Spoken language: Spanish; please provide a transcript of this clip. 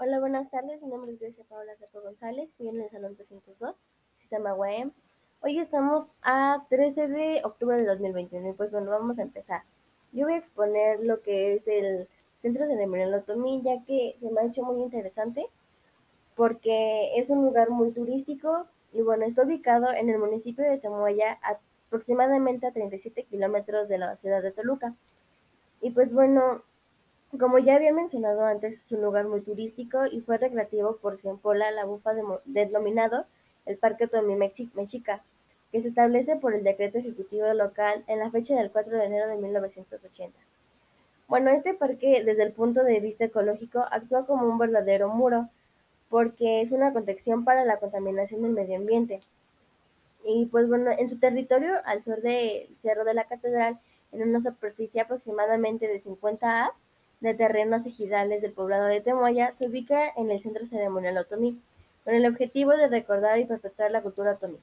Hola, buenas tardes. Mi nombre es Grecia Paola Cerco González. Estoy en el Salón 302, Sistema UAM. Hoy estamos a 13 de octubre de 2021 y pues bueno, vamos a empezar. Yo voy a exponer lo que es el Centro de Ceremonial ya que se me ha hecho muy interesante porque es un lugar muy turístico y bueno, está ubicado en el municipio de Temoya, aproximadamente a 37 kilómetros de la ciudad de Toluca. Y pues bueno, como ya había mencionado antes, es un lugar muy turístico y fue recreativo por Cienpola, la bufa denominado el Parque Tomí Mexica, que se establece por el decreto ejecutivo local en la fecha del 4 de enero de 1980. Bueno, este parque desde el punto de vista ecológico actúa como un verdadero muro, porque es una protección para la contaminación del medio ambiente. Y pues bueno, en su territorio, al sur del Cerro de la Catedral, en una superficie aproximadamente de 50 A, de terrenos ejidales del poblado de Temoya se ubica en el Centro Ceremonial Otomí, con el objetivo de recordar y perpetuar la cultura otomí.